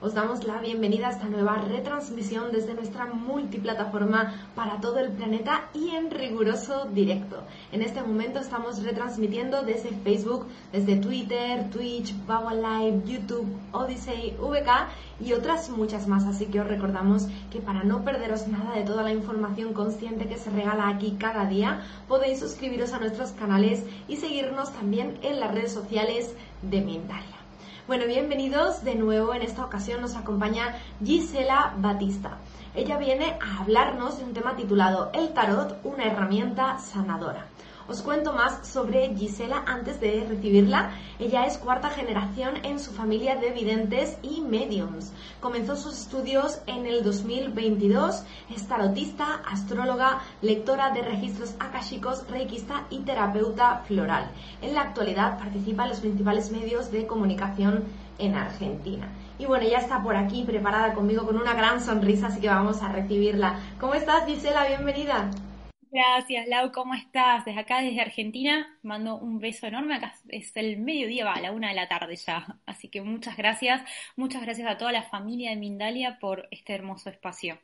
Os damos la bienvenida a esta nueva retransmisión desde nuestra multiplataforma para todo el planeta y en riguroso directo. En este momento estamos retransmitiendo desde Facebook, desde Twitter, Twitch, Power Live, YouTube, Odyssey, VK y otras muchas más. Así que os recordamos que para no perderos nada de toda la información consciente que se regala aquí cada día, podéis suscribiros a nuestros canales y seguirnos también en las redes sociales de Mindalia. Bueno, bienvenidos de nuevo. En esta ocasión nos acompaña Gisela Batista. Ella viene a hablarnos de un tema titulado El tarot, una herramienta sanadora. Os cuento más sobre Gisela antes de recibirla. Ella es cuarta generación en su familia de videntes y mediums. Comenzó sus estudios en el 2022. Es tarotista, astróloga, lectora de registros akashicos, reikista y terapeuta floral. En la actualidad participa en los principales medios de comunicación en Argentina. Y bueno, ya está por aquí preparada conmigo con una gran sonrisa, así que vamos a recibirla. ¿Cómo estás, Gisela? Bienvenida. Gracias, Lau, ¿cómo estás? Desde acá, desde Argentina, mando un beso enorme. Acá es el mediodía, va a la una de la tarde ya. Así que muchas gracias. Muchas gracias a toda la familia de Mindalia por este hermoso espacio.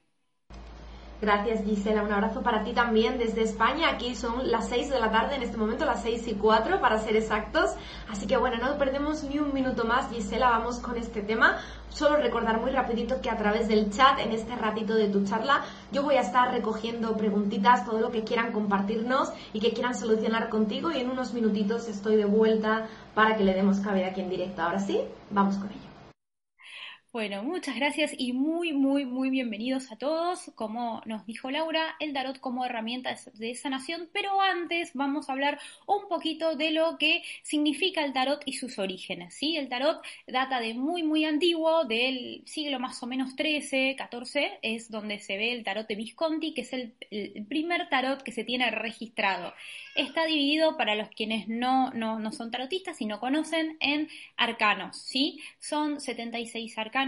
Gracias Gisela, un abrazo para ti también desde España. Aquí son las 6 de la tarde en este momento, las 6 y 4 para ser exactos. Así que bueno, no perdemos ni un minuto más Gisela, vamos con este tema. Solo recordar muy rapidito que a través del chat en este ratito de tu charla yo voy a estar recogiendo preguntitas, todo lo que quieran compartirnos y que quieran solucionar contigo y en unos minutitos estoy de vuelta para que le demos cabida aquí en directo. Ahora sí, vamos con ello. Bueno, muchas gracias y muy, muy, muy bienvenidos a todos. Como nos dijo Laura, el tarot como herramienta de sanación, pero antes vamos a hablar un poquito de lo que significa el tarot y sus orígenes. ¿sí? El tarot data de muy, muy antiguo, del siglo más o menos 13, 14, es donde se ve el tarot de Visconti, que es el, primer tarot que se tiene registrado. Está dividido, para los quienes no, no, no son tarotistas y no conocen, en arcanos. ¿sí? Son 76 arcanos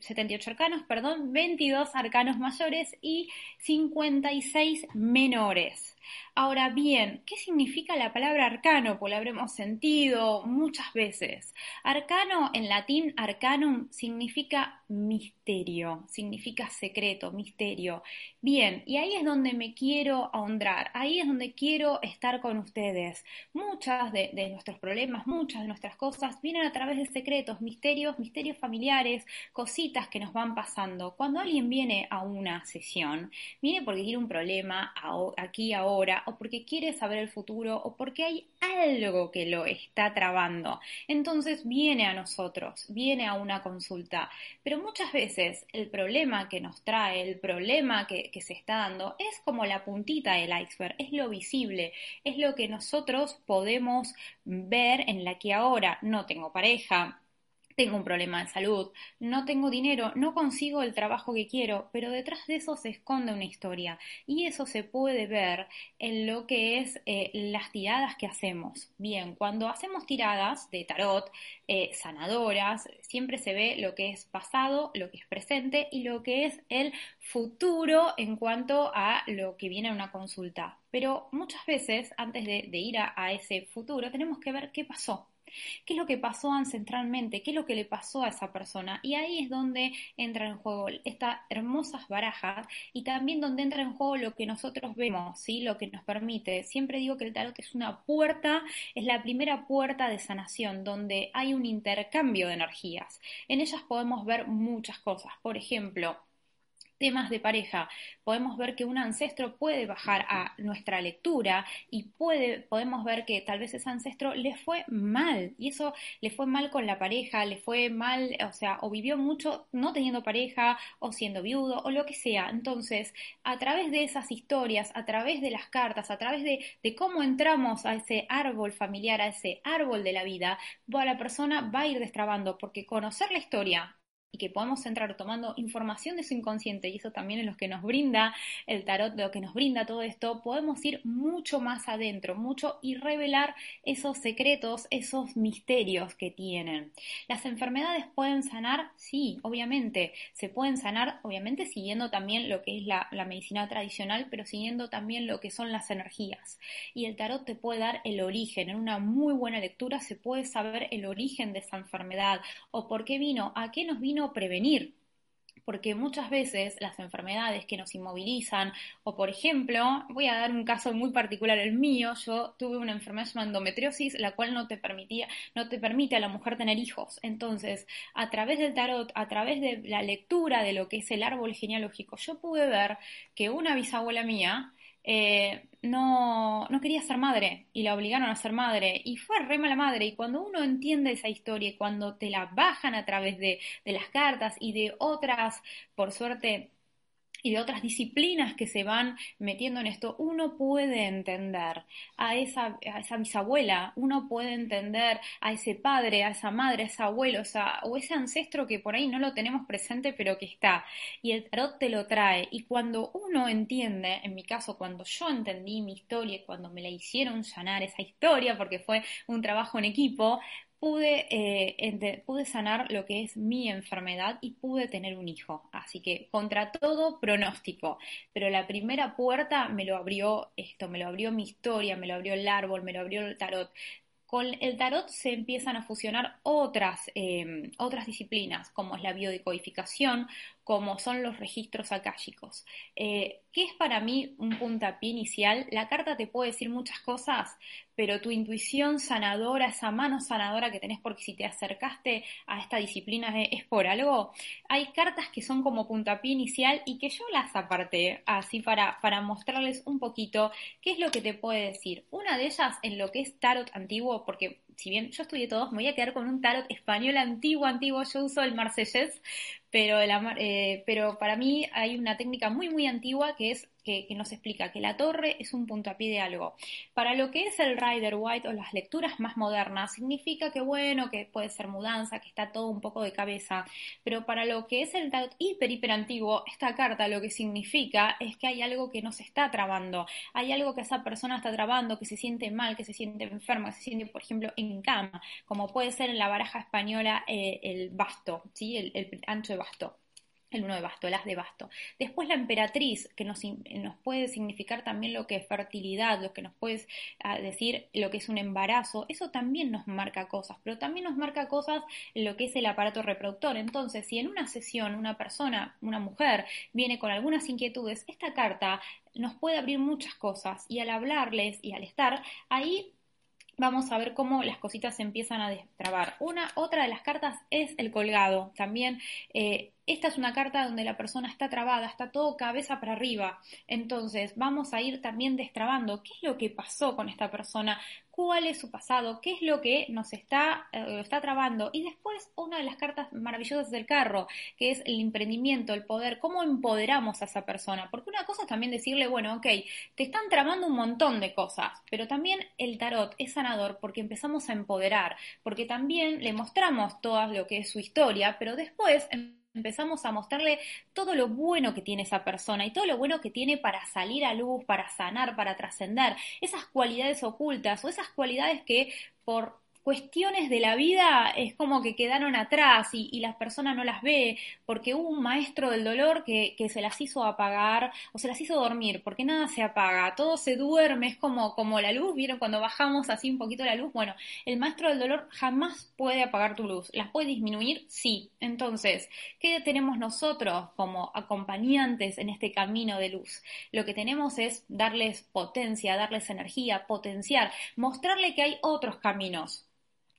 78 arcanos, perdón, 22 arcanos mayores y 56 menores. Ahora bien, ¿qué significa la palabra arcano? Pues la habremos sentido muchas veces. Arcano en latín, arcanum, significa misterio, significa secreto, misterio. Bien, y ahí es donde me quiero ahondar, ahí es donde quiero estar con ustedes. Muchas de, nuestros problemas, muchas de nuestras cosas vienen a través de secretos, misterios, misterios familiares, cositas que nos van pasando. Cuando alguien viene a una sesión, viene porque tiene un problema aquí ahora o porque quiere saber el futuro o porque hay algo que lo está trabando. Entonces viene a nosotros, viene a una consulta. Pero muchas veces el problema que nos trae, el problema que, que se está dando es como la puntita del iceberg, es lo visible, es lo que nosotros podemos ver en la que ahora no tengo pareja, tengo un problema de salud, no tengo dinero, no consigo el trabajo que quiero, pero detrás de eso se esconde una historia y eso se puede ver en lo que es eh, las tiradas que hacemos. Bien, cuando hacemos tiradas de tarot eh, sanadoras, siempre se ve lo que es pasado, lo que es presente y lo que es el futuro en cuanto a lo que viene a una consulta. Pero muchas veces, antes de, ir a ese futuro, tenemos que ver qué pasó qué es lo que pasó ancestralmente, qué es lo que le pasó a esa persona. Y ahí es donde entra en juego estas hermosas barajas y también donde entra en juego lo que nosotros vemos, ¿sí? lo que nos permite. Siempre digo que el tarot es una puerta, es la primera puerta de sanación, donde hay un intercambio de energías. En ellas podemos ver muchas cosas. Por ejemplo, temas de pareja, podemos ver que un ancestro puede bajar a nuestra lectura y puede, podemos ver que tal vez ese ancestro le fue mal y eso le fue mal con la pareja, le fue mal, o sea, o vivió mucho no teniendo pareja o siendo viudo o lo que sea. Entonces, a través de esas historias, a través de las cartas, a través de, de cómo entramos a ese árbol familiar, a ese árbol de la vida, la persona va a ir destrabando porque conocer la historia y que podamos entrar tomando información de su inconsciente, y eso también es lo que nos brinda el tarot, lo que nos brinda todo esto, podemos ir mucho más adentro, mucho y revelar esos secretos, esos misterios que tienen. ¿Las enfermedades pueden sanar? Sí, obviamente. Se pueden sanar, obviamente, siguiendo también lo que es la, la medicina tradicional, pero siguiendo también lo que son las energías. Y el tarot te puede dar el origen. En una muy buena lectura se puede saber el origen de esa enfermedad o por qué vino, a qué nos vino prevenir porque muchas veces las enfermedades que nos inmovilizan, o por ejemplo, voy a dar un caso muy particular, el mío, yo tuve una enfermedad llamada endometriosis, la cual no te permitía, no te permite a la mujer tener hijos. Entonces, a través del tarot, a través de la lectura de lo que es el árbol genealógico, yo pude ver que una bisabuela mía eh, no, no quería ser madre y la obligaron a ser madre. Y fue re mala madre. Y cuando uno entiende esa historia y cuando te la bajan a través de, de las cartas y de otras, por suerte, y de otras disciplinas que se van metiendo en esto, uno puede entender a esa, a esa bisabuela, uno puede entender a ese padre, a esa madre, a ese abuelo, o, o ese ancestro que por ahí no lo tenemos presente pero que está. Y el tarot te lo trae. Y cuando uno entiende, en mi caso, cuando yo entendí mi historia, cuando me la hicieron sanar esa historia, porque fue un trabajo en equipo, pude, eh, pude sanar lo que es mi enfermedad y pude tener un hijo. Así que contra todo pronóstico. Pero la primera puerta me lo abrió esto, me lo abrió mi historia, me lo abrió el árbol, me lo abrió el tarot. Con el tarot se empiezan a fusionar otras, eh, otras disciplinas, como es la biodecodificación, como son los registros akáshicos. Eh, ¿Qué es para mí un puntapié inicial? La carta te puede decir muchas cosas, pero tu intuición sanadora, esa mano sanadora que tenés porque si te acercaste a esta disciplina es, por algo, hay cartas que son como puntapié inicial y que yo las aparté así para, para mostrarles un poquito qué es lo que te puede decir. Una de ellas en lo que es tarot antiguo, porque si bien yo estudié todos, me voy a quedar con un tarot español antiguo, antiguo, yo uso el marsellés, pero, eh, pero para mí hay una técnica muy, muy antigua que es que, nos explica que la torre es un puntapié de algo. Para lo que es el Rider White o las lecturas más modernas, significa que bueno, que puede ser mudanza, que está todo un poco de cabeza, pero para lo que es el tarot hiper, hiper antiguo, esta carta lo que significa es que hay algo que nos está trabando, hay algo que esa persona está trabando, que se siente mal, que se siente enferma, que se siente, por ejemplo, en cama, como puede ser en la baraja española eh, el basto, ¿sí? el, el ancho de basto el uno de basto, el as de basto. Después la emperatriz, que nos, puede significar también lo que es fertilidad, lo que nos puede ah, decir lo que es un embarazo, eso también nos marca cosas, pero también nos marca cosas lo que es el aparato reproductor. Entonces, si en una sesión una persona, una mujer, viene con algunas inquietudes, esta carta nos puede abrir muchas cosas y al hablarles y al estar ahí vamos a ver cómo las cositas se empiezan a destrabar. Una, otra de las cartas es el colgado. También eh, esta es una carta donde la persona está trabada, está todo cabeza para arriba. Entonces, vamos a ir también destrabando qué es lo que pasó con esta persona, cuál es su pasado, qué es lo que nos está, eh, está trabando. Y después, una de las cartas maravillosas del carro, que es el emprendimiento, el poder, cómo empoderamos a esa persona. Porque una cosa es también decirle, bueno, ok, te están tramando un montón de cosas, pero también el tarot es sanador porque empezamos a empoderar, porque también le mostramos todo lo que es su historia, pero después empezamos a mostrarle todo lo bueno que tiene esa persona y todo lo bueno que tiene para salir a luz, para sanar, para trascender, esas cualidades ocultas o esas cualidades que por cuestiones de la vida es como que quedaron atrás y, las personas no las ve porque hubo un maestro del dolor que, se las hizo apagar o se las hizo dormir porque nada se apaga, todo se duerme, es como, como la luz, vieron cuando bajamos así un poquito la luz, bueno, el maestro del dolor jamás puede apagar tu luz, ¿las puede disminuir? Sí, entonces, ¿qué tenemos nosotros como acompañantes en este camino de luz? Lo que tenemos es darles potencia, darles energía, potenciar, mostrarle que hay otros caminos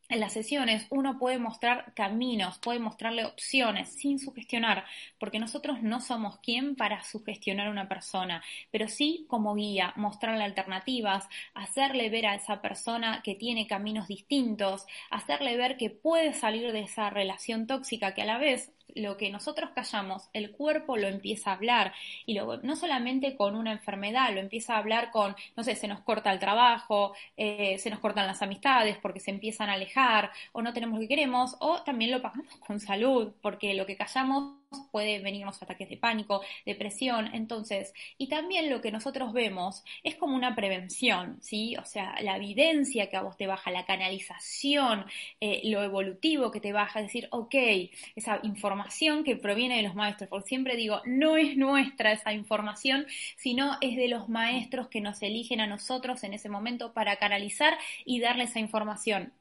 en las sesiones uno puede mostrar caminos, puede mostrarle opciones sin sugestionar, porque nosotros no somos quien para sugestionar a una persona, pero sí como guía, mostrarle alternativas, hacerle ver a esa persona que tiene caminos distintos, hacerle ver que puede salir de esa relación tóxica que a la vez lo que nosotros callamos, el cuerpo lo empieza a hablar y luego no solamente con una enfermedad, lo empieza a hablar con, no sé, se nos corta el trabajo, eh, se nos cortan las amistades porque se empiezan a alejar o no tenemos lo que queremos o también lo pagamos con salud porque lo que callamos puede venirnos ataques de pánico, depresión, entonces, y también lo que nosotros vemos es como una prevención, ¿sí? O sea, la evidencia que a vos te baja, la canalización, eh, lo evolutivo que te baja, decir, ok, esa información que proviene de los maestros, porque siempre digo, no es nuestra esa información, sino es de los maestros que nos eligen a nosotros en ese momento para canalizar y darle esa información.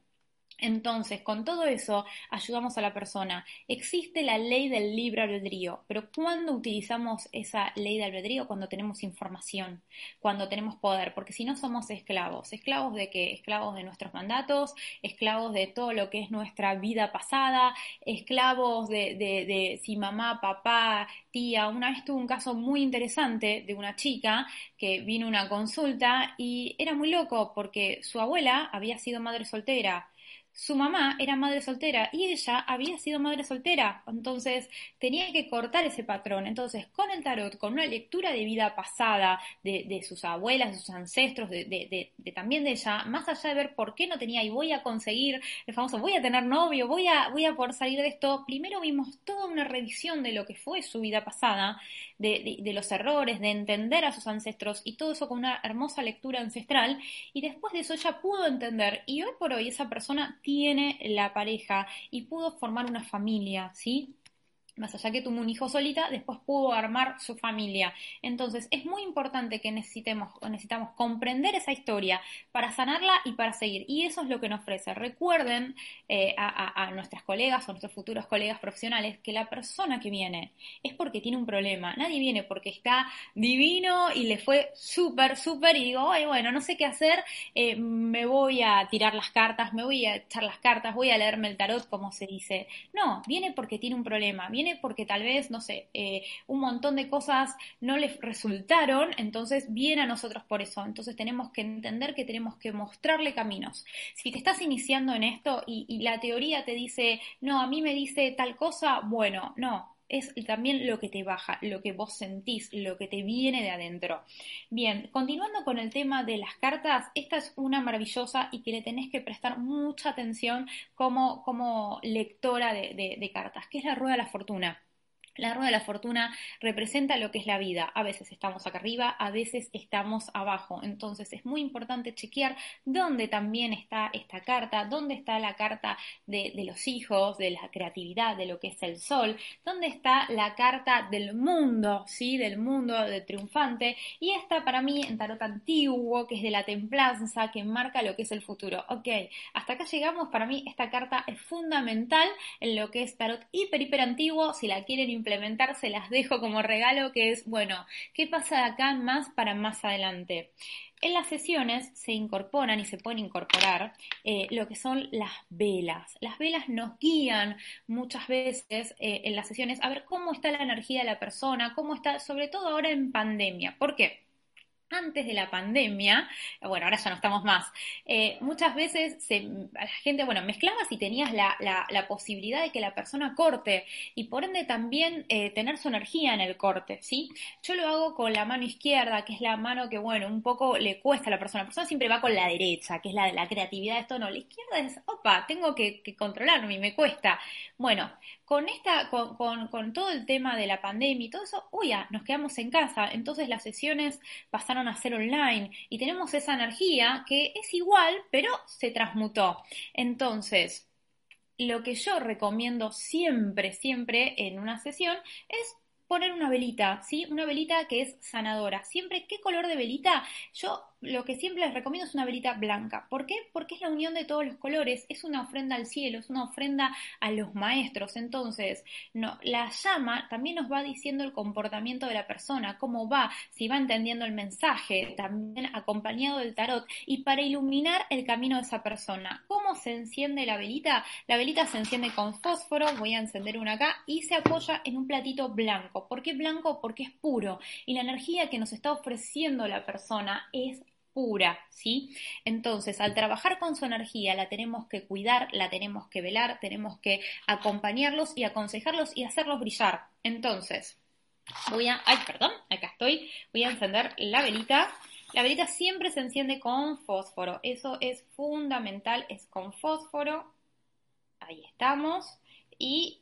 Entonces, con todo eso, ayudamos a la persona. Existe la ley del libre albedrío, pero ¿cuándo utilizamos esa ley de albedrío? Cuando tenemos información, cuando tenemos poder, porque si no somos esclavos. ¿Esclavos de qué? Esclavos de nuestros mandatos, esclavos de todo lo que es nuestra vida pasada, esclavos de, de, de si mamá, papá, tía. Una vez tuve un caso muy interesante de una chica que vino a una consulta y era muy loco porque su abuela había sido madre soltera su mamá era madre soltera y ella había sido madre soltera, entonces tenía que cortar ese patrón. Entonces, con el tarot, con una lectura de vida pasada de, sus abuelas, de sus ancestros, de, también de ella, más allá de ver por qué no tenía y voy a conseguir el famoso, voy a tener novio, voy a, voy a poder salir de esto, primero vimos toda una revisión de lo que fue su vida pasada, de, los errores, de entender a sus ancestros y todo eso con una hermosa lectura ancestral y después de eso ella pudo entender y hoy por hoy esa persona tiene la pareja y pudo formar una familia, ¿sí? Más allá que tuvo un hijo solita, después pudo armar su familia. Entonces, es muy importante que necesitemos, necesitamos comprender esa historia para sanarla y para seguir. Y eso es lo que nos ofrece. Recuerden eh, a, nuestras colegas o nuestros futuros colegas profesionales que la persona que viene es porque tiene un problema. Nadie viene porque está divino y le fue súper, súper y digo, Ay, bueno, no sé qué hacer, eh, me voy a tirar las cartas, me voy a echar las cartas, voy a leerme el tarot, como se dice. No, viene porque tiene un problema. Viene porque tal vez, no sé, eh, un montón de cosas no les resultaron, entonces viene a nosotros por eso. Entonces tenemos que entender que tenemos que mostrarle caminos. Si te estás iniciando en esto y, y la teoría te dice, no, a mí me dice tal cosa, bueno, no, es también lo que te baja, lo que vos sentís, lo que te viene de adentro. Bien, continuando con el tema de las cartas, esta es una maravillosa y que le tenés que prestar mucha atención como, como lectora de, de cartas, que es la rueda de la fortuna. La rueda de la fortuna representa lo que es la vida. A veces estamos acá arriba, a veces estamos abajo. Entonces es muy importante chequear dónde también está esta carta, dónde está la carta de, los hijos, de la creatividad, de lo que es el sol, dónde está la carta del mundo, ¿sí? Del mundo de triunfante. Y esta para mí en tarot antiguo, que es de la templanza, que marca lo que es el futuro. Ok, hasta acá llegamos. Para mí esta carta es fundamental en lo que es tarot hiper, hiper antiguo. Si la quieren implementar, se las dejo como regalo, que es, bueno, ¿qué pasa de acá más para más adelante? En las sesiones se incorporan y se pueden incorporar eh, lo que son las velas. Las velas nos guían muchas veces eh, en las sesiones a ver cómo está la energía de la persona, cómo está, sobre todo ahora en pandemia. ¿Por qué? Antes de la pandemia, bueno, ahora ya no estamos más, eh, muchas veces la gente, bueno, mezclabas y tenías la, posibilidad de que la persona corte y por ende también eh, tener su energía en el corte, ¿sí? Yo lo hago con la mano izquierda, que es la mano que, bueno, un poco le cuesta a la persona. La persona siempre va con la derecha, que es la de la creatividad, esto no, la izquierda es, opa, tengo que, que controlarme y me cuesta. Bueno, con esta, con, todo el tema de la pandemia y todo eso, uy, ya, nos quedamos en casa, entonces las sesiones pasaron a ser online y tenemos esa energía que es igual, pero se transmutó. Entonces, lo que yo recomiendo siempre, siempre en una sesión es poner una velita, ¿sí? Una velita que es sanadora. Siempre, ¿qué color de velita? Yo lo que siempre les recomiendo es una velita blanca. ¿Por qué? Porque es la unión de todos los colores, es una ofrenda al cielo, es una ofrenda a los maestros. Entonces, no, la llama también nos va diciendo el comportamiento de la persona, cómo va, si va entendiendo el mensaje, también acompañado del tarot, y para iluminar el camino de esa persona. ¿Cómo se enciende la velita? La velita se enciende con fósforo, voy a encender una acá, y se apoya en un platito blanco. ¿Por qué blanco? Porque es puro. Y la energía que nos está ofreciendo la persona es pura, ¿sí? Entonces, al trabajar con su energía, la tenemos que cuidar, la tenemos que velar, tenemos que acompañarlos y aconsejarlos y hacerlos brillar. Entonces, voy a, ay, perdón, acá estoy, voy a encender la velita. La velita siempre se enciende con fósforo, eso es fundamental, es con fósforo. Ahí estamos. Y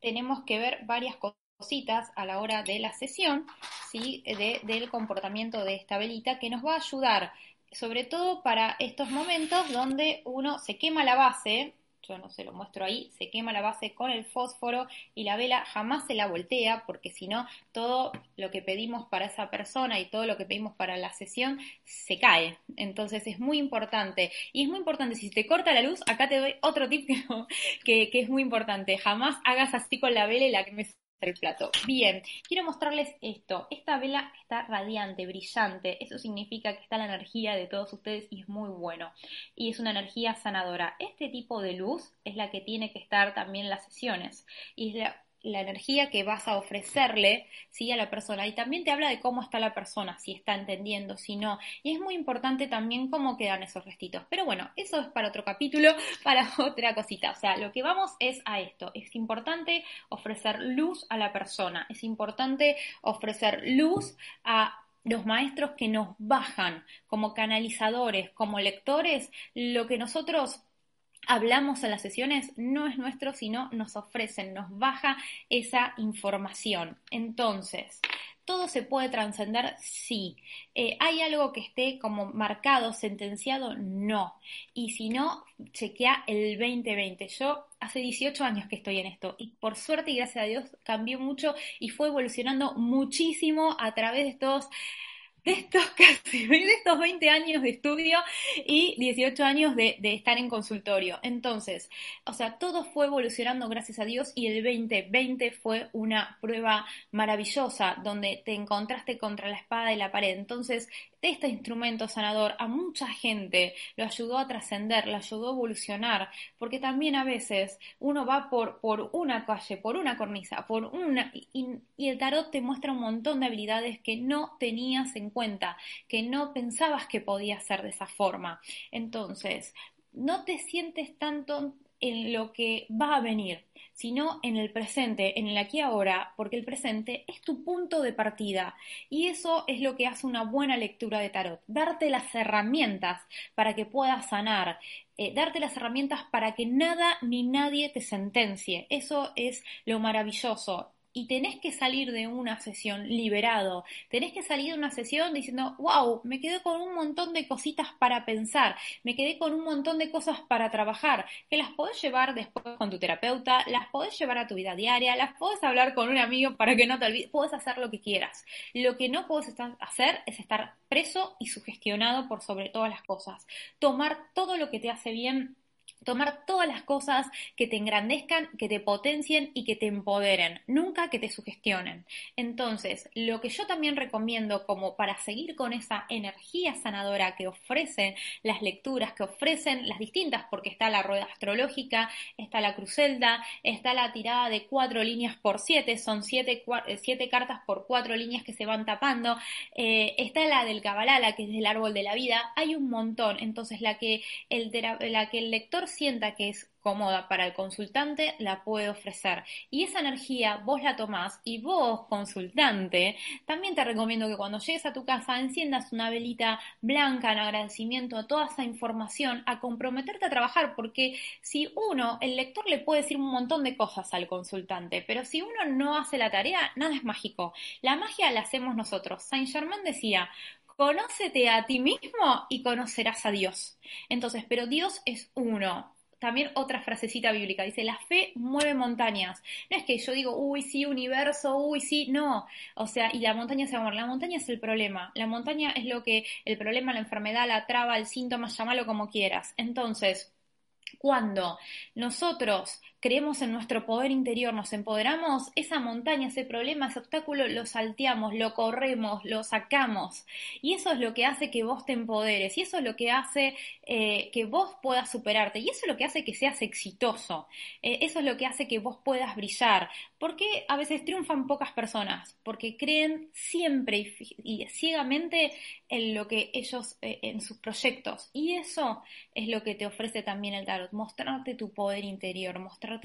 tenemos que ver varias cosas cositas a la hora de la sesión, ¿sí? del comportamiento de esta velita que nos va a ayudar, sobre todo para estos momentos donde uno se quema la base, yo no se lo muestro ahí, se quema la base con el fósforo y la vela jamás se la voltea porque si no todo lo que pedimos para esa persona y todo lo que pedimos para la sesión se cae. Entonces es muy importante. Y es muy importante, si te corta la luz, acá te doy otro tip que, que, es muy importante. Jamás hagas así con la vela y la que me el plato. Bien, quiero mostrarles esto. Esta vela está radiante, brillante. Eso significa que está la energía de todos ustedes y es muy bueno. Y es una energía sanadora. Este tipo de luz es la que tiene que estar también en las sesiones. Y es la la energía que vas a ofrecerle ¿sí? a la persona. Y también te habla de cómo está la persona, si está entendiendo, si no. Y es muy importante también cómo quedan esos restitos. Pero bueno, eso es para otro capítulo, para otra cosita. O sea, lo que vamos es a esto. Es importante ofrecer luz a la persona. Es importante ofrecer luz a los maestros que nos bajan como canalizadores, como lectores, lo que nosotros hablamos en las sesiones no es nuestro, sino nos ofrecen, nos baja esa información. Entonces, ¿todo se puede trascender? Sí. Eh, ¿Hay algo que esté como marcado, sentenciado? No. Y si no, chequea el 2020. Yo hace 18 años que estoy en esto y por suerte y gracias a Dios cambió mucho y fue evolucionando muchísimo a través de estos de estos casi, de estos 20 años de estudio y 18 años de, de, estar en consultorio. Entonces, o sea, todo fue evolucionando gracias a Dios y el 2020 fue una prueba maravillosa donde te encontraste contra la espada y la pared. Entonces, este instrumento sanador a mucha gente lo ayudó a trascender, lo ayudó a evolucionar, porque también a veces uno va por, por una calle, por una cornisa, por una, y, el tarot te muestra un montón de habilidades que no tenías en cuenta, que no pensabas que podía ser de esa forma. Entonces, no te sientes tanto en lo que va a venir, sino en el presente, en el aquí ahora, porque el presente es tu punto de partida. Y eso es lo que hace una buena lectura de tarot, darte las herramientas para que puedas sanar, eh, darte las herramientas para que nada ni nadie te sentencie. Eso es lo maravilloso y tenés que salir de una sesión liberado, tenés que salir de una sesión diciendo, wow, me quedé con un montón de cositas para pensar, me quedé con un montón de cosas para trabajar, que las podés llevar después con tu terapeuta, las podés llevar a tu vida diaria, las podés hablar con un amigo para que no te olvides, podés hacer lo que quieras. Lo que no podés hacer es estar preso y sugestionado por sobre todas las cosas. Tomar todo lo que te hace bien tomar todas las cosas que te engrandezcan, que te potencien y que te empoderen, nunca que te sugestionen. Entonces, lo que yo también recomiendo como para seguir con esa energía sanadora que ofrecen las lecturas, que ofrecen las distintas, porque está la rueda astrológica, está la crucelda, está la tirada de cuatro líneas por siete, son siete, siete cartas por cuatro líneas que se van tapando, eh, está la del Kabbalah, que es del árbol de la vida, hay un montón, entonces la que el, la que el lector sienta que es cómoda para el consultante, la puede ofrecer. Y esa energía vos la tomás y vos, consultante, también te recomiendo que cuando llegues a tu casa enciendas una velita blanca en agradecimiento a toda esa información, a comprometerte a trabajar, porque si uno, el lector le puede decir un montón de cosas al consultante, pero si uno no hace la tarea, nada es mágico. La magia la hacemos nosotros. Saint Germain decía, conócete a ti mismo y conocerás a Dios. Entonces, pero Dios es uno. También otra frasecita bíblica, dice, la fe mueve montañas. No es que yo digo, uy, sí, universo, uy, sí, no. O sea, y la montaña es amor. La montaña es el problema. La montaña es lo que, el problema, la enfermedad, la traba, el síntoma, llámalo como quieras. Entonces, cuando nosotros creemos en nuestro poder interior, nos empoderamos, esa montaña, ese problema, ese obstáculo, lo salteamos, lo corremos, lo sacamos. Y eso es lo que hace que vos te empoderes, y eso es lo que hace eh, que vos puedas superarte, y eso es lo que hace que seas exitoso, eh, eso es lo que hace que vos puedas brillar. porque a veces triunfan pocas personas? Porque creen siempre y, ciegamente en lo que ellos, eh, en sus proyectos. Y eso es lo que te ofrece también el tarot, mostrarte tu poder interior,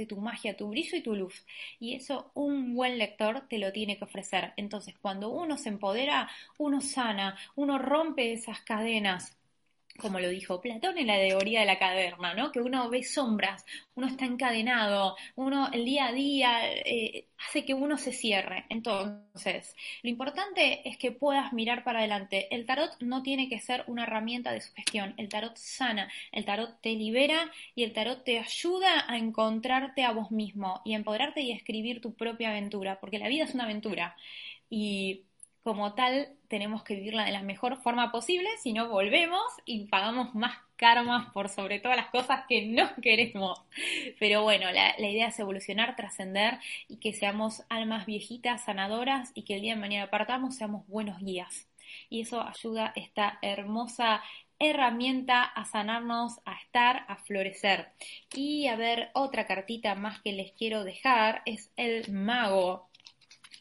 tu magia, tu brillo y tu luz. Y eso un buen lector te lo tiene que ofrecer. Entonces, cuando uno se empodera, uno sana, uno rompe esas cadenas como lo dijo Platón en la teoría de la caverna, ¿no? Que uno ve sombras, uno está encadenado, uno el día a día eh, hace que uno se cierre. Entonces, lo importante es que puedas mirar para adelante. El tarot no tiene que ser una herramienta de sugestión. El tarot sana, el tarot te libera y el tarot te ayuda a encontrarte a vos mismo y empoderarte y escribir tu propia aventura, porque la vida es una aventura. Y como tal tenemos que vivirla de la mejor forma posible, si no volvemos y pagamos más karmas por sobre todas las cosas que no queremos. Pero bueno, la, idea es evolucionar, trascender y que seamos almas viejitas, sanadoras y que el día de mañana partamos, seamos buenos guías. Y eso ayuda esta hermosa herramienta a sanarnos, a estar, a florecer. Y a ver, otra cartita más que les quiero dejar es el mago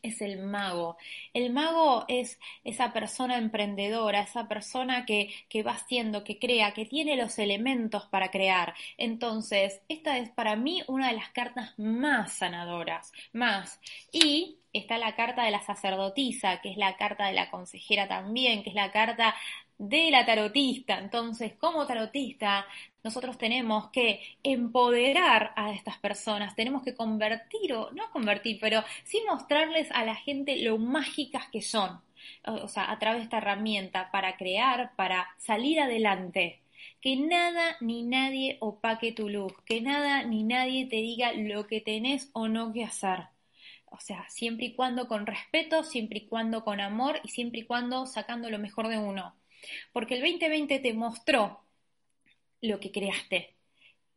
es el mago. El mago es esa persona emprendedora, esa persona que, que va haciendo, que crea, que tiene los elementos para crear. Entonces, esta es para mí una de las cartas más sanadoras, más. Y está la carta de la sacerdotisa, que es la carta de la consejera también, que es la carta de la tarotista. Entonces, como tarotista, nosotros tenemos que empoderar a estas personas, tenemos que convertir, o no convertir, pero sí mostrarles a la gente lo mágicas que son. O sea, a través de esta herramienta para crear, para salir adelante. Que nada ni nadie opaque tu luz, que nada ni nadie te diga lo que tenés o no que hacer. O sea, siempre y cuando con respeto, siempre y cuando con amor y siempre y cuando sacando lo mejor de uno. Porque el 2020 te mostró lo que creaste.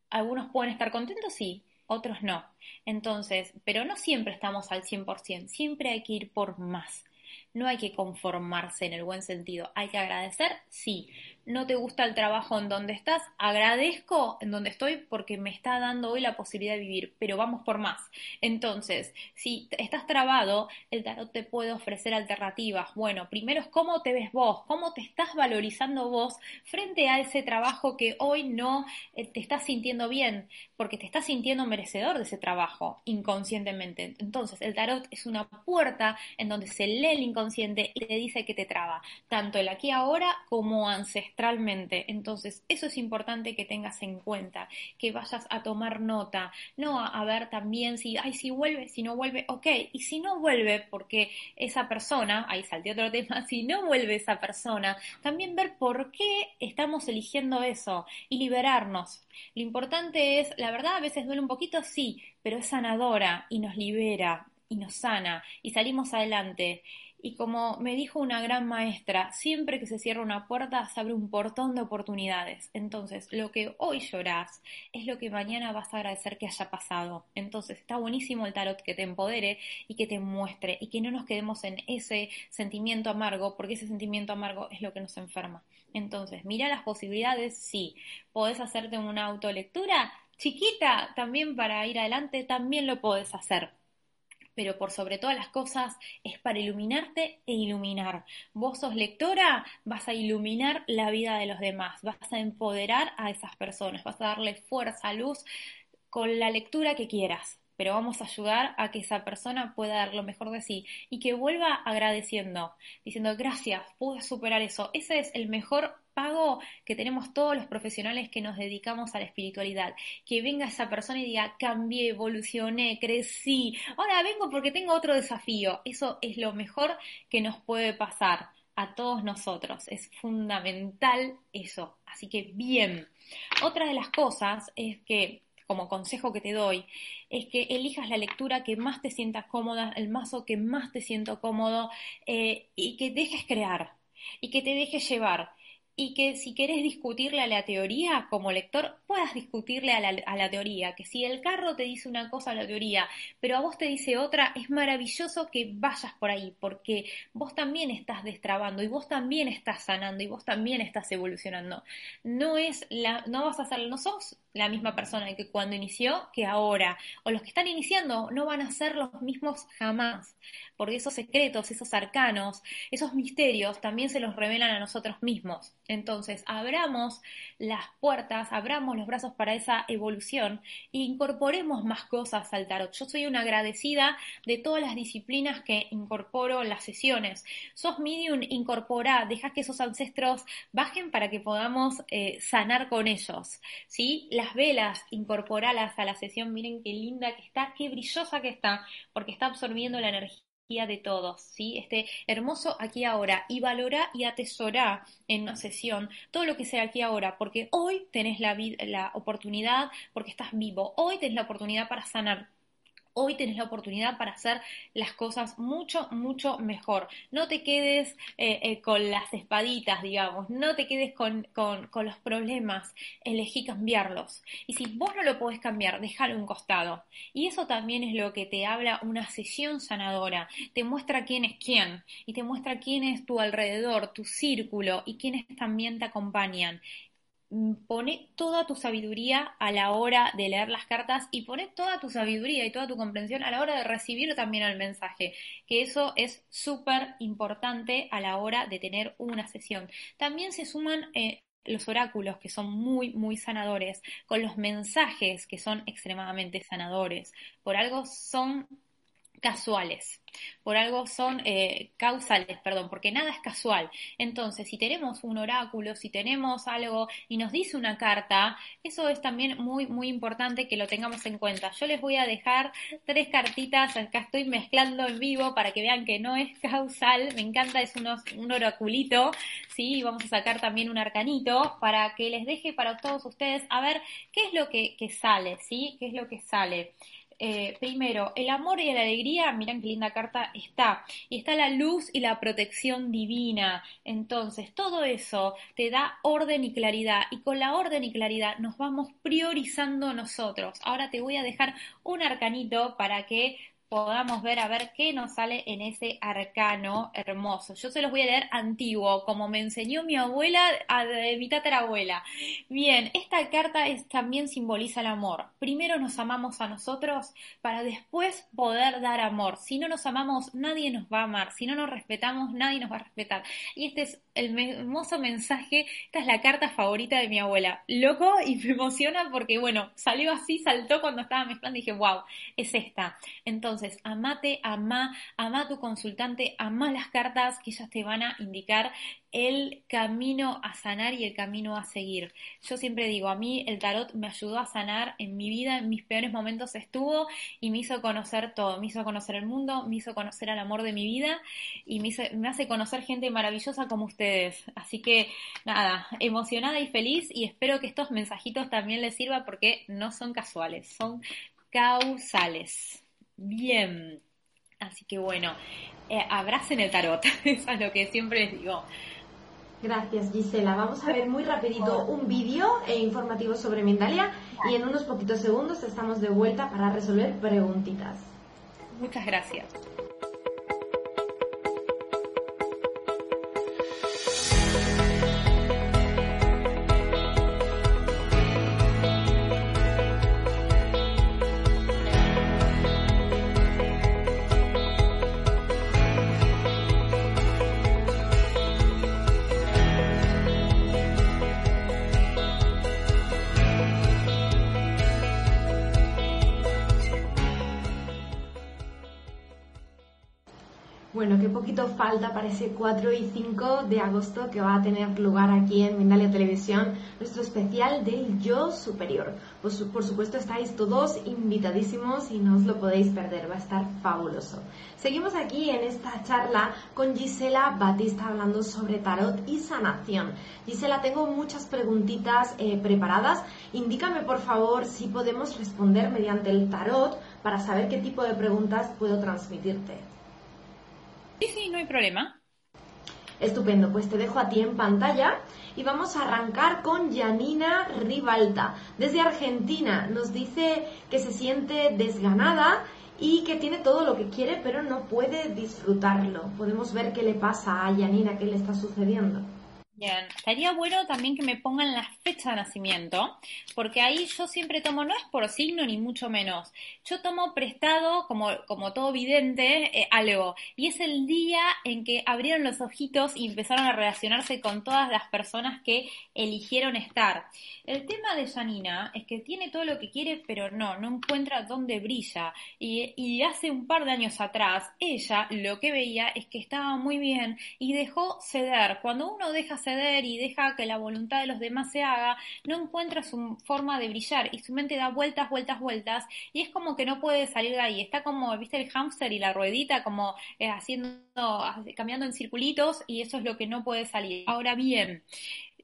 Algunos pueden estar contentos, sí, otros no. Entonces, pero no siempre estamos al 100%, siempre hay que ir por más. No hay que conformarse en el buen sentido, hay que agradecer, sí, no te gusta el trabajo en donde estás, agradezco en donde estoy porque me está dando hoy la posibilidad de vivir, pero vamos por más. Entonces, si estás trabado, el tarot te puede ofrecer alternativas. Bueno, primero es cómo te ves vos, cómo te estás valorizando vos frente a ese trabajo que hoy no eh, te estás sintiendo bien, porque te estás sintiendo merecedor de ese trabajo inconscientemente. Entonces, el tarot es una puerta en donde se lee el inconsciente y te dice que te traba, tanto el aquí ahora como ancestral entonces, eso es importante que tengas en cuenta, que vayas a tomar nota, no a, ver también si, ay, si vuelve, si no vuelve, ok, y si no vuelve porque esa persona, ahí salté otro tema, si no vuelve esa persona, también ver por qué estamos eligiendo eso y liberarnos. Lo importante es, la verdad, a veces duele un poquito, sí, pero es sanadora y nos libera y nos sana y salimos adelante Y como me dijo una gran maestra, siempre que se cierra una puerta se abre un portón de oportunidades. Entonces, lo que hoy llorás es lo que mañana vas a agradecer que haya pasado. Entonces, está buenísimo el tarot que te empodere y que te muestre y que no nos quedemos en ese sentimiento amargo, porque ese sentimiento amargo es lo que nos enferma. Entonces, mira las posibilidades, sí. ¿Podés hacerte una autolectura? Chiquita, también para ir adelante, también lo podés hacer pero por sobre todas las cosas es para iluminarte e iluminar. Vos sos lectora, vas a iluminar la vida de los demás, vas a empoderar a esas personas, vas a darle fuerza, luz con la lectura que quieras pero vamos a ayudar a que esa persona pueda dar lo mejor de sí y que vuelva agradeciendo, diciendo gracias, pude superar eso. Ese es el mejor pago que tenemos todos los profesionales que nos dedicamos a la espiritualidad. Que venga esa persona y diga, cambié, evolucioné, crecí, ahora vengo porque tengo otro desafío. Eso es lo mejor que nos puede pasar a todos nosotros. Es fundamental eso. Así que bien. Otra de las cosas es que como consejo que te doy, es que elijas la lectura que más te sientas cómoda, el mazo que más te siento cómodo eh, y que dejes crear y que te dejes llevar y que si querés discutirle a la teoría como lector, puedas discutirle a la, teoría, que si el carro te dice una cosa a la teoría, pero a vos te dice otra, es maravilloso que vayas por ahí, porque vos también estás destrabando y vos también estás sanando y vos también estás evolucionando. No es la, no vas a ser, no sos la misma persona que cuando inició que ahora, o los que están iniciando no van a ser los mismos jamás porque esos secretos, esos arcanos, esos misterios también se los revelan a nosotros mismos. Entonces, abramos las puertas, abramos los brazos para esa evolución e incorporemos más cosas al tarot. Yo soy una agradecida de todas las disciplinas que incorporo en las sesiones. Sos medium, incorpora, deja que esos ancestros bajen para que podamos eh, sanar con ellos. ¿sí? Velas, incorporalas a la sesión, miren qué linda que está, qué brillosa que está, porque está absorbiendo la energía de todos, ¿sí? Este hermoso aquí ahora y valora y atesora en una sesión todo lo que sea aquí ahora, porque hoy tenés la, la oportunidad, porque estás vivo, hoy tenés la oportunidad para sanar hoy tenés la oportunidad para hacer las cosas mucho, mucho mejor. No te quedes eh, eh, con las espaditas, digamos, no te quedes con, los problemas, elegí cambiarlos. Y si vos no lo podés cambiar, déjalo un costado. Y eso también es lo que te habla una sesión sanadora. Te muestra quién es quién y te muestra quién es tu alrededor, tu círculo y quiénes también te acompañan. Mm, pone toda tu sabiduría a la hora de leer las cartas y pone toda tu sabiduría y toda tu comprensión a la hora de recibir también el mensaje, que eso es súper importante a la hora de tener una sesión. También se suman eh, los oráculos que son muy, muy sanadores, con los mensajes que son extremadamente sanadores. Por algo son casuales por algo son eh, causales, perdón, porque nada es casual. Entonces, si tenemos un oráculo, si tenemos algo y nos dice una carta, eso es también muy, muy importante que lo tengamos en cuenta. Yo les voy a dejar tres cartitas, acá estoy mezclando en vivo para que vean que no es causal, me encanta, es un oraculito, ¿sí? Vamos a sacar también un arcanito para que les deje para todos ustedes a ver qué es lo que, que sale, ¿sí? ¿Qué es lo que sale? Eh, primero, el amor y la alegría, miren qué linda carta está. Y está la luz y la protección divina. Entonces, todo eso te da orden y claridad. Y con la orden y claridad nos vamos priorizando nosotros. Ahora te voy a dejar un arcanito para que podamos ver a ver qué nos sale en ese arcano hermoso. Yo se los voy a leer antiguo, como me enseñó mi abuela, a, mi tatarabuela. Bien, esta carta también simboliza el amor. Primero nos amamos a nosotros para después poder dar amor. Si no nos amamos, nadie nos va a amar. Si no nos respetamos, nadie nos va a respetar. Y este es el hermoso mensaje. Esta es la carta favorita de mi abuela. Loco y me emociona porque, bueno, salió así, saltó cuando estaba mezclando y dije, wow, es esta. Entonces, entonces, amate, ama, ama tu consultante, ama las cartas que ellas te van a indicar el camino a sanar y el camino a seguir. Yo siempre digo, a mí el tarot me ayudó a sanar en mi vida, en mis peores momentos estuvo y me hizo conocer todo, me hizo conocer el mundo, me hizo conocer al amor de mi vida y me, me hace conocer gente maravillosa como ustedes. Así que nada, emocionada y feliz y espero que estos mensajitos también les sirvan porque no son casuales, son causales. Bien. Así que bueno, eh, abracen el tarot, eso es lo que siempre les digo. Gracias Gisela. Vamos a ver muy rapidito un vídeo e informativo sobre Mindalia y en unos poquitos segundos estamos de vuelta para resolver preguntitas. Muchas gracias. Falta para ese 4 y 5 de agosto que va a tener lugar aquí en Mindalia Televisión, nuestro especial del Yo Superior. Por supuesto estáis todos invitadísimos y no os lo podéis perder, va a estar fabuloso. Seguimos aquí en esta charla con Gisela Batista hablando sobre tarot y sanación. Gisela, tengo muchas preguntitas eh, preparadas. Indícame por favor si podemos responder mediante el tarot para saber qué tipo de preguntas puedo transmitirte. Sí, sí, no hay problema. Estupendo, pues te dejo a ti en pantalla y vamos a arrancar con Janina Rivalta. Desde Argentina nos dice que se siente desganada y que tiene todo lo que quiere pero no puede disfrutarlo. Podemos ver qué le pasa a Janina, qué le está sucediendo. Bien, estaría bueno también que me pongan la fecha de nacimiento, porque ahí yo siempre tomo, no es por signo ni mucho menos, yo tomo prestado, como, como todo vidente, eh, algo, y es el día en que abrieron los ojitos y empezaron a relacionarse con todas las personas que eligieron estar. El tema de Janina es que tiene todo lo que quiere, pero no, no encuentra dónde brilla, y, y hace un par de años atrás, ella lo que veía es que estaba muy bien y dejó ceder. Cuando uno deja y deja que la voluntad de los demás se haga, no encuentra su forma de brillar y su mente da vueltas, vueltas, vueltas y es como que no puede salir de ahí. Está como, viste, el hámster y la ruedita como eh, haciendo, cambiando en circulitos y eso es lo que no puede salir. Ahora bien,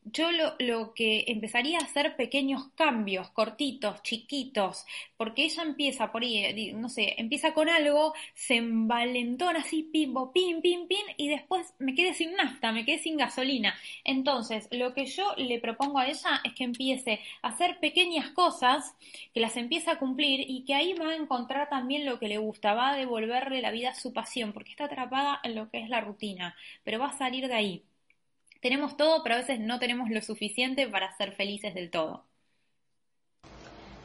yo lo, lo, que empezaría a hacer pequeños cambios, cortitos, chiquitos, porque ella empieza por ahí, eh, no sé, empieza con algo, se envalentona así, pimbo, pim, pim, pim, y después me quedé sin nafta, me quedé sin gasolina. Entonces, lo que yo le propongo a ella es que empiece a hacer pequeñas cosas, que las empiece a cumplir y que ahí va a encontrar también lo que le gusta, va a devolverle la vida a su pasión, porque está atrapada en lo que es la rutina, pero va a salir de ahí. Tenemos todo, pero a veces no tenemos lo suficiente para ser felices del todo.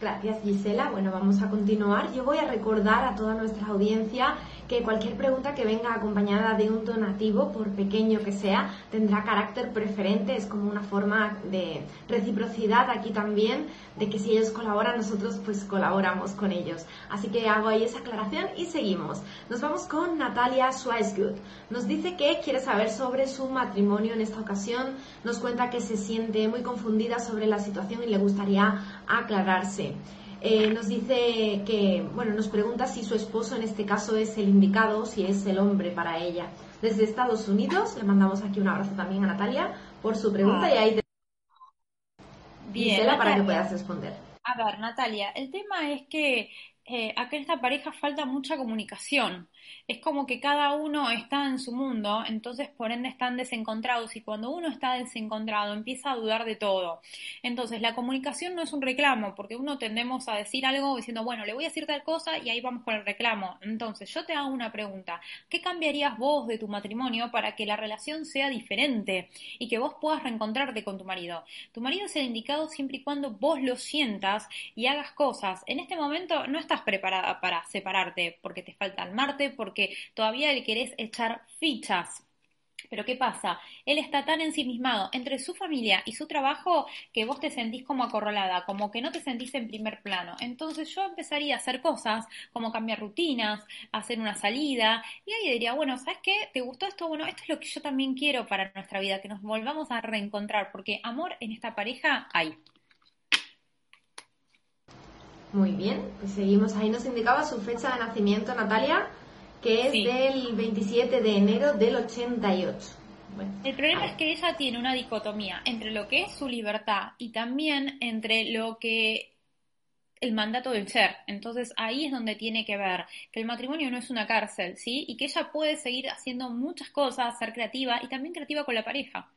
Gracias Gisela. Bueno, vamos a continuar. Yo voy a recordar a toda nuestra audiencia que cualquier pregunta que venga acompañada de un donativo, por pequeño que sea, tendrá carácter preferente. Es como una forma de reciprocidad aquí también, de que si ellos colaboran, nosotros pues colaboramos con ellos. Así que hago ahí esa aclaración y seguimos. Nos vamos con Natalia Schweisgut. Nos dice que quiere saber sobre su matrimonio en esta ocasión. Nos cuenta que se siente muy confundida sobre la situación y le gustaría aclararse. Eh, nos dice que, bueno, nos pregunta si su esposo en este caso es el indicado, si es el hombre para ella. Desde Estados Unidos le mandamos aquí un abrazo también a Natalia por su pregunta y ahí te... Bien, para que puedas responder. A ver, Natalia, el tema es que eh, acá en esta pareja falta mucha comunicación es como que cada uno está en su mundo, entonces por ende están desencontrados y cuando uno está desencontrado empieza a dudar de todo. Entonces la comunicación no es un reclamo, porque uno tendemos a decir algo diciendo, bueno, le voy a decir tal cosa y ahí vamos con el reclamo. Entonces yo te hago una pregunta, ¿qué cambiarías vos de tu matrimonio para que la relación sea diferente y que vos puedas reencontrarte con tu marido? Tu marido es el indicado siempre y cuando vos lo sientas y hagas cosas. En este momento no estás preparada para separarte porque te falta el Marte, porque todavía le querés echar fichas. Pero ¿qué pasa? Él está tan ensimismado entre su familia y su trabajo que vos te sentís como acorralada, como que no te sentís en primer plano. Entonces yo empezaría a hacer cosas como cambiar rutinas, hacer una salida y ahí diría, bueno, ¿sabes qué? ¿Te gustó esto? Bueno, esto es lo que yo también quiero para nuestra vida, que nos volvamos a reencontrar, porque amor en esta pareja hay. Muy bien, pues seguimos. Ahí nos indicaba su fecha de nacimiento, Natalia que es del 27 de enero del 88. El problema es que ella tiene una dicotomía entre lo que es su libertad y también entre lo que el mandato del ser. Entonces ahí es donde tiene que ver que el matrimonio no es una cárcel, ¿sí? Y que ella puede seguir haciendo muchas cosas, ser creativa y también creativa con la pareja.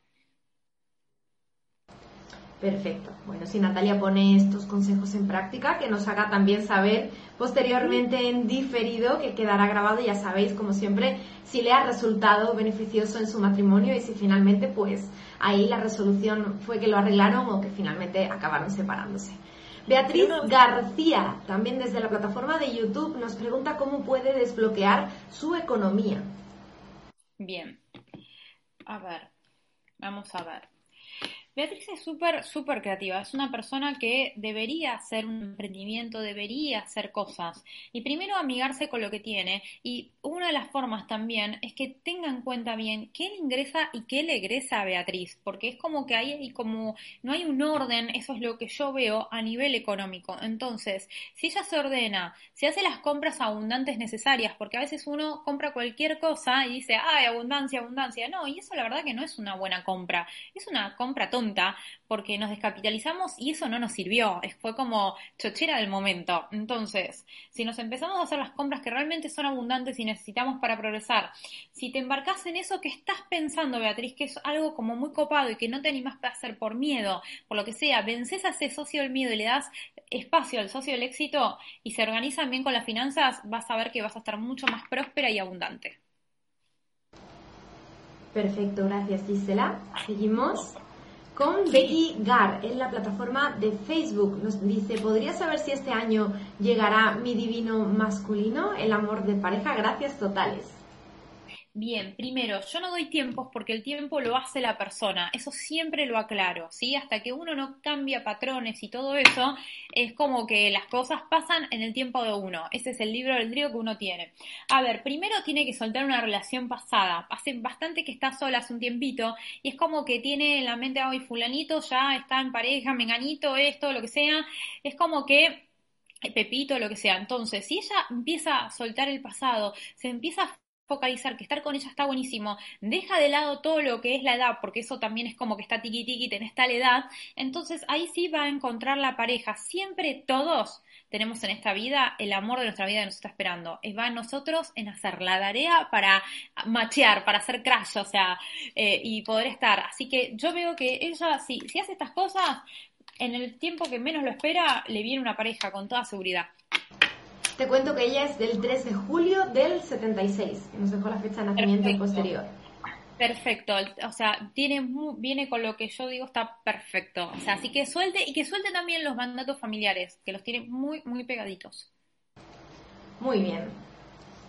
Perfecto. Bueno, si Natalia pone estos consejos en práctica, que nos haga también saber posteriormente en diferido, que quedará grabado, ya sabéis, como siempre, si le ha resultado beneficioso en su matrimonio y si finalmente, pues, ahí la resolución fue que lo arreglaron o que finalmente acabaron separándose. Beatriz García, también desde la plataforma de YouTube, nos pregunta cómo puede desbloquear su economía. Bien. A ver, vamos a ver. Beatriz es súper, súper creativa. Es una persona que debería hacer un emprendimiento, debería hacer cosas. Y primero amigarse con lo que tiene. Y una de las formas también es que tenga en cuenta bien qué le ingresa y qué le egresa a Beatriz. Porque es como que hay como, no hay un orden, eso es lo que yo veo a nivel económico. Entonces, si ella se ordena, si hace las compras abundantes necesarias, porque a veces uno compra cualquier cosa y dice, ay, abundancia, abundancia. No, y eso la verdad que no es una buena compra. Es una compra tonta porque nos descapitalizamos y eso no nos sirvió. Fue como chochera del momento. Entonces, si nos empezamos a hacer las compras que realmente son abundantes y necesitamos para progresar, si te embarcas en eso que estás pensando, Beatriz, que es algo como muy copado y que no te animas a hacer por miedo, por lo que sea, vences a ese socio del miedo y le das espacio al socio del éxito y se organizan bien con las finanzas, vas a ver que vas a estar mucho más próspera y abundante. Perfecto, gracias Gisela. Seguimos con Becky Gar en la plataforma de Facebook. Nos dice, ¿podría saber si este año llegará mi divino masculino, el amor de pareja? Gracias totales. Bien, primero, yo no doy tiempos porque el tiempo lo hace la persona, eso siempre lo aclaro, ¿sí? Hasta que uno no cambia patrones y todo eso, es como que las cosas pasan en el tiempo de uno, ese es el libro del trío que uno tiene. A ver, primero tiene que soltar una relación pasada, hace bastante que está sola hace un tiempito y es como que tiene en la mente, ay, fulanito ya está en pareja, menganito, esto, lo que sea, es como que eh, Pepito, lo que sea. Entonces, si ella empieza a soltar el pasado, se empieza a focalizar que estar con ella está buenísimo, deja de lado todo lo que es la edad, porque eso también es como que está tiqui tiqui, tenés tal edad, entonces ahí sí va a encontrar la pareja. Siempre todos tenemos en esta vida el amor de nuestra vida que nos está esperando. Es va en nosotros en hacer la tarea para machear, para hacer crash, o sea, eh, y poder estar. Así que yo veo que ella, si, si hace estas cosas, en el tiempo que menos lo espera, le viene una pareja con toda seguridad. Te cuento que ella es del 3 de julio del 76, que nos dejó la fecha de nacimiento posterior. Perfecto, o sea, tiene viene con lo que yo digo, está perfecto. O sea, así que suelte y que suelte también los mandatos familiares, que los tiene muy, muy pegaditos. Muy bien.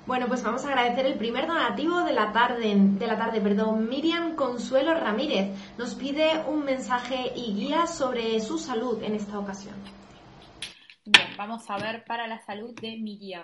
Bueno, pues vamos a agradecer el primer donativo de la tarde, de la tarde, perdón. Miriam Consuelo Ramírez nos pide un mensaje y guía sobre su salud en esta ocasión. Bien, vamos a ver para la salud de Miriam.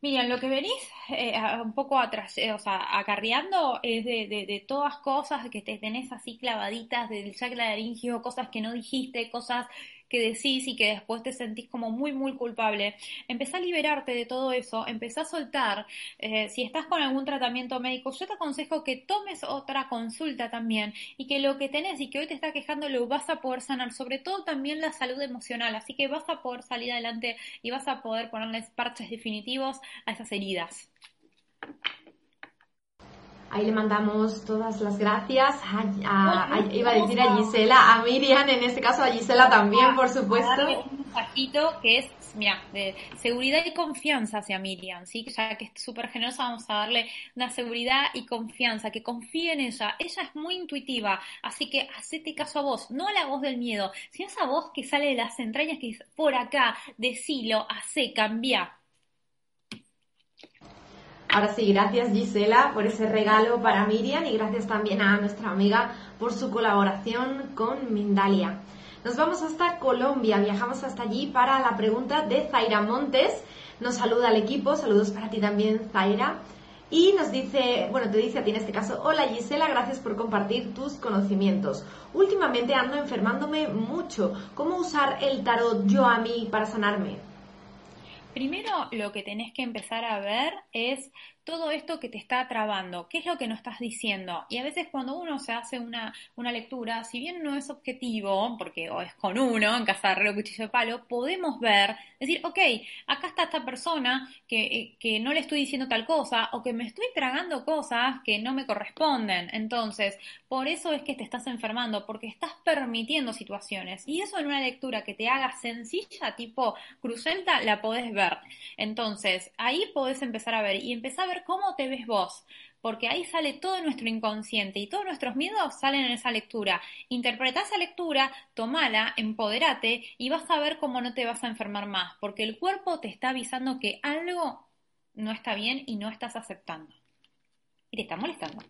Miriam, lo que venís eh, un poco atrás, eh, o sea, acarreando es de, de, de, todas cosas que te tenés así clavaditas del chakra laringio, cosas que no dijiste, cosas que decís y que después te sentís como muy, muy culpable, empezá a liberarte de todo eso, empezá a soltar. Eh, si estás con algún tratamiento médico, yo te aconsejo que tomes otra consulta también y que lo que tenés y que hoy te está quejando lo vas a poder sanar, sobre todo también la salud emocional, así que vas a poder salir adelante y vas a poder ponerles parches definitivos a esas heridas. Ahí le mandamos todas las gracias a, iba a decir a Gisela, a Miriam, en este caso a Gisela también, por supuesto. Un mensajito que es, mira, de seguridad y confianza hacia Miriam, ¿sí? Ya que es súper generosa, vamos a darle una seguridad y confianza, que confíe en ella. Ella es muy intuitiva, así que hacete caso a vos, no a la voz del miedo, sino a esa voz que sale de las entrañas que dice, por acá, decilo, hace, cambia. Ahora sí, gracias Gisela por ese regalo para Miriam y gracias también a nuestra amiga por su colaboración con Mindalia. Nos vamos hasta Colombia, viajamos hasta allí para la pregunta de Zaira Montes. Nos saluda al equipo, saludos para ti también Zaira. Y nos dice, bueno, te dice a ti en este caso, hola Gisela, gracias por compartir tus conocimientos. Últimamente ando enfermándome mucho. ¿Cómo usar el tarot yo a mí para sanarme? Primero lo que tenés que empezar a ver es todo esto que te está trabando, qué es lo que no estás diciendo. Y a veces cuando uno se hace una, una lectura, si bien no es objetivo, porque o es con uno, en casa de arreglo cuchillo de palo, podemos ver, decir, ok, acá está esta persona que, eh, que no le estoy diciendo tal cosa o que me estoy tragando cosas que no me corresponden. Entonces, por eso es que te estás enfermando, porque estás permitiendo situaciones. Y eso en una lectura que te haga sencilla, tipo crucenta, la podés ver. Entonces, ahí podés empezar a ver y empezar a ver cómo te ves vos porque ahí sale todo nuestro inconsciente y todos nuestros miedos salen en esa lectura. Interpreta esa lectura, tomala, empoderate y vas a ver cómo no te vas a enfermar más, porque el cuerpo te está avisando que algo no está bien y no estás aceptando. Y te está molestando.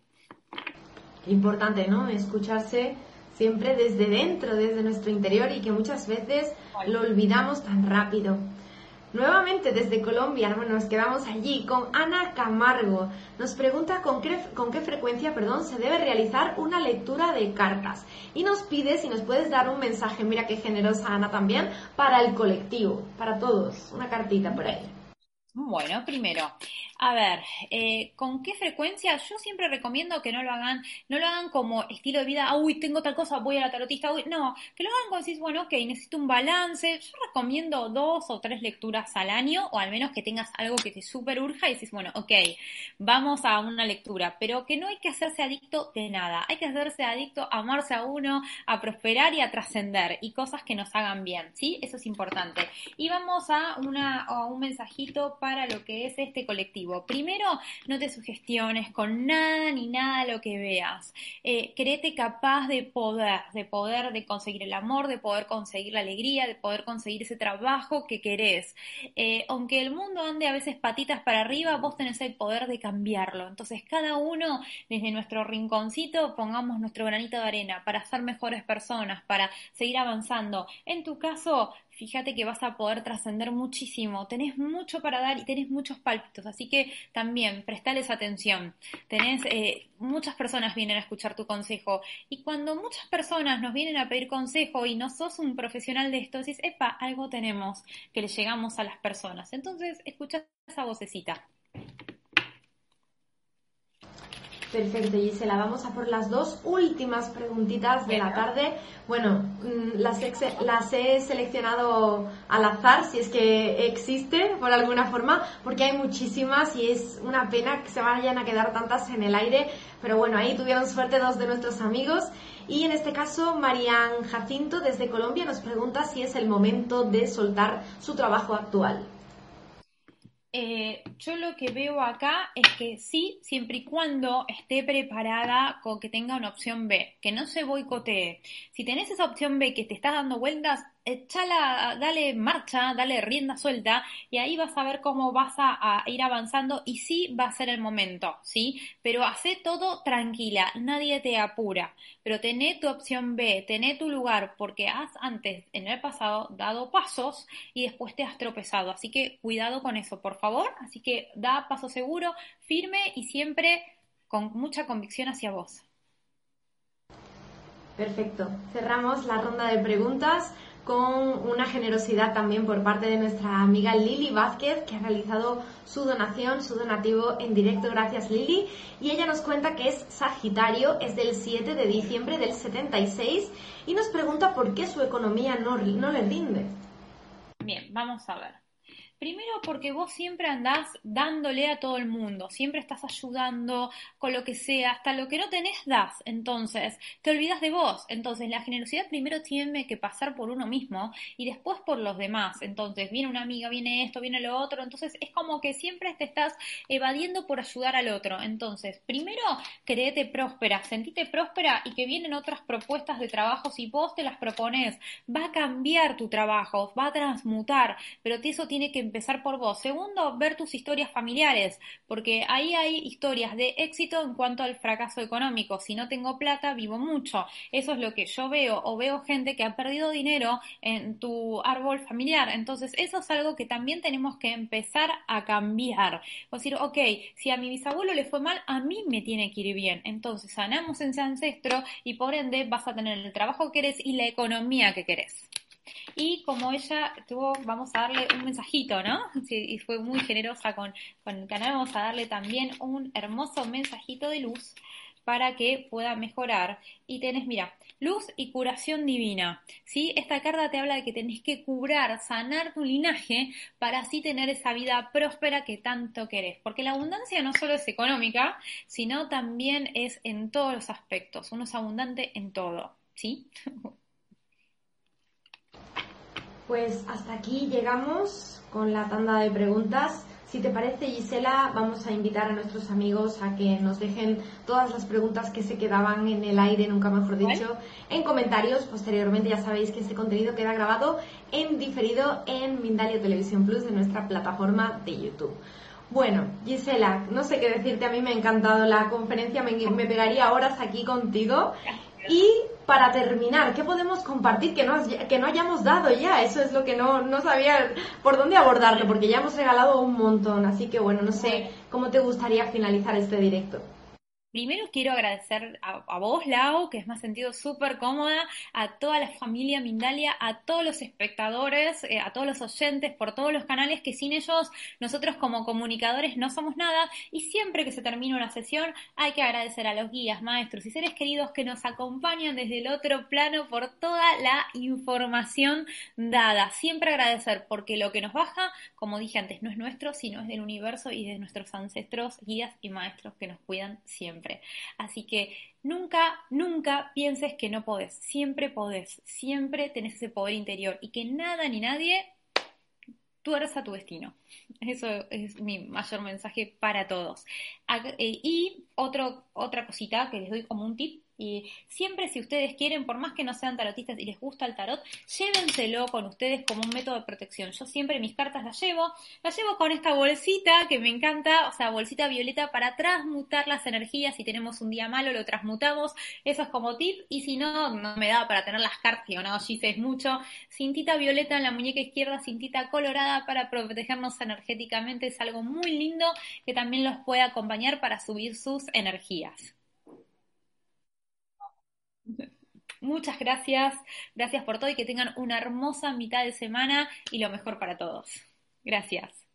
Importante, ¿no? Escucharse siempre desde dentro, desde nuestro interior y que muchas veces lo olvidamos tan rápido. Nuevamente desde Colombia, bueno, nos quedamos allí con Ana Camargo. Nos pregunta con qué, con qué frecuencia perdón, se debe realizar una lectura de cartas. Y nos pide si nos puedes dar un mensaje, mira qué generosa Ana también, para el colectivo, para todos. Una cartita por ahí. Bueno, primero, a ver, eh, ¿con qué frecuencia? Yo siempre recomiendo que no lo hagan, no lo hagan como estilo de vida, uy, tengo tal cosa, voy a la tarotista, uy, no, que lo hagan cuando decís, bueno, ok, necesito un balance. Yo recomiendo dos o tres lecturas al año, o al menos que tengas algo que te super urja y decís, bueno, ok, vamos a una lectura, pero que no hay que hacerse adicto de nada, hay que hacerse adicto a amarse a uno, a prosperar y a trascender, y cosas que nos hagan bien, ¿sí? Eso es importante. Y vamos a, una, a un mensajito para lo que es este colectivo. Primero, no te sugestiones con nada ni nada lo que veas. Eh, créete capaz de poder, de poder de conseguir el amor, de poder conseguir la alegría, de poder conseguir ese trabajo que querés. Eh, aunque el mundo ande a veces patitas para arriba, vos tenés el poder de cambiarlo. Entonces, cada uno desde nuestro rinconcito pongamos nuestro granito de arena para ser mejores personas, para seguir avanzando. En tu caso, fíjate que vas a poder trascender muchísimo, tenés mucho para dar y tenés muchos pálpitos, así que también prestales atención. Tenés, eh, muchas personas vienen a escuchar tu consejo y cuando muchas personas nos vienen a pedir consejo y no sos un profesional de esto, decís, epa, algo tenemos que le llegamos a las personas. Entonces, escucha esa vocecita. Perfecto, Gisela. Vamos a por las dos últimas preguntitas de la tarde. Bueno, mm, las, las he seleccionado al azar, si es que existe por alguna forma, porque hay muchísimas y es una pena que se vayan a quedar tantas en el aire. Pero bueno, ahí tuvieron suerte dos de nuestros amigos. Y en este caso, Marian Jacinto desde Colombia nos pregunta si es el momento de soltar su trabajo actual. Eh, yo lo que veo acá es que sí, siempre y cuando esté preparada con que tenga una opción B, que no se boicotee. Si tenés esa opción B que te estás dando vueltas, echala, dale marcha, dale rienda suelta y ahí vas a ver cómo vas a, ir avanzando y sí va a ser el momento, ¿sí? Pero hace todo tranquila, nadie te apura, pero tené tu opción B, tené tu lugar porque has antes, en el pasado, dado pasos y después te has tropezado, así que cuidado con eso, por favor, así que da paso seguro, firme y siempre con mucha convicción hacia vos. Perfecto. Cerramos la ronda de preguntas con una generosidad también por parte de nuestra amiga Lili Vázquez, que ha realizado su donación, su donativo en directo. Gracias Lili. Y ella nos cuenta que es Sagitario, es del 7 de diciembre del 76 y nos pregunta por qué su economía no, no le rinde. Bien, vamos a ver. Primero porque vos siempre andás dándole a todo el mundo, siempre estás ayudando con lo que sea, hasta lo que no tenés das. Entonces, te olvidas de vos. Entonces, la generosidad primero tiene que pasar por uno mismo y después por los demás. Entonces, viene una amiga, viene esto, viene lo otro. Entonces, es como que siempre te estás evadiendo por ayudar al otro. Entonces, primero, créete próspera, sentite próspera y que vienen otras propuestas de trabajo. Si vos te las propones, va a cambiar tu trabajo, va a transmutar, pero eso tiene que empezar por vos. Segundo, ver tus historias familiares, porque ahí hay historias de éxito en cuanto al fracaso económico. Si no tengo plata, vivo mucho. Eso es lo que yo veo o veo gente que ha perdido dinero en tu árbol familiar. Entonces, eso es algo que también tenemos que empezar a cambiar. O decir, ok, si a mi bisabuelo le fue mal, a mí me tiene que ir bien. Entonces, sanamos ese ancestro y por ende vas a tener el trabajo que querés y la economía que querés. Y como ella tuvo, vamos a darle un mensajito, ¿no? y fue muy generosa con, con el canal, vamos a darle también un hermoso mensajito de luz para que pueda mejorar. Y tenés, mira, luz y curación divina. ¿sí? Esta carta te habla de que tenés que curar, sanar tu linaje para así tener esa vida próspera que tanto querés. Porque la abundancia no solo es económica, sino también es en todos los aspectos. Uno es abundante en todo. ¿Sí? Pues hasta aquí llegamos con la tanda de preguntas. Si te parece, Gisela, vamos a invitar a nuestros amigos a que nos dejen todas las preguntas que se quedaban en el aire, nunca mejor dicho, en comentarios. Posteriormente ya sabéis que este contenido queda grabado en diferido en Mindalia Televisión Plus de nuestra plataforma de YouTube. Bueno, Gisela, no sé qué decirte, a mí me ha encantado la conferencia, me, me pegaría horas aquí contigo. Y para terminar, ¿qué podemos compartir que no, que no hayamos dado ya? Eso es lo que no, no sabía por dónde abordarlo, porque ya hemos regalado un montón. Así que bueno, no sé cómo te gustaría finalizar este directo. Primero quiero agradecer a, vos, Lau, que es me ha sentido súper cómoda, a toda la familia Mindalia, a todos los espectadores, eh, a todos los oyentes por todos los canales, que sin ellos nosotros como comunicadores no somos nada y siempre que se termina una sesión hay que agradecer a los guías, maestros y seres queridos que nos acompañan desde el otro plano por toda la información dada. Siempre agradecer porque lo que nos baja, como dije antes, no es nuestro, sino es del universo y de nuestros ancestros, guías y maestros que nos cuidan siempre. Así que nunca, nunca pienses que no podés. Siempre podés. Siempre tenés ese poder interior y que nada ni nadie tuerza tu destino. Eso es mi mayor mensaje para todos. Eh, y otra cosita que les doy como un tip y siempre si ustedes quieren, por más que no sean tarotistas y les gusta el tarot, llévenselo con ustedes como un método de protección. Yo siempre mis cartas las llevo, las llevo con esta bolsita que me encanta, o sea, bolsita violeta para transmutar las energías. Si tenemos un día malo, lo transmutamos. Eso es como tip. Y si no, no me da para tener las cartas, digo, no, Gise es mucho. Cintita violeta en la muñeca izquierda, cintita colorada para protegernos energéticamente. Es algo muy lindo que también los puede acompañar para subir sus energías. Muchas gracias, gracias por todo y que tengan una hermosa mitad de semana y lo mejor para todos. Gracias.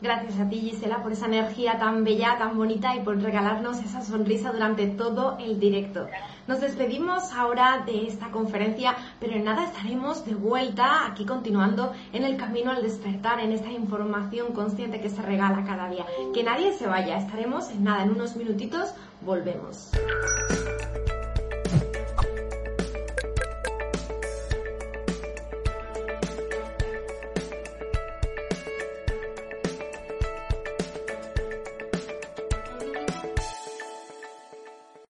Gracias a ti, Gisela, por esa energía tan bella, tan bonita y por regalarnos esa sonrisa durante todo el directo. Nos despedimos ahora de esta conferencia, pero en nada estaremos de vuelta aquí continuando en el camino al despertar, en esta información consciente que se regala cada día. Que nadie se vaya, estaremos en nada, en unos minutitos volvemos.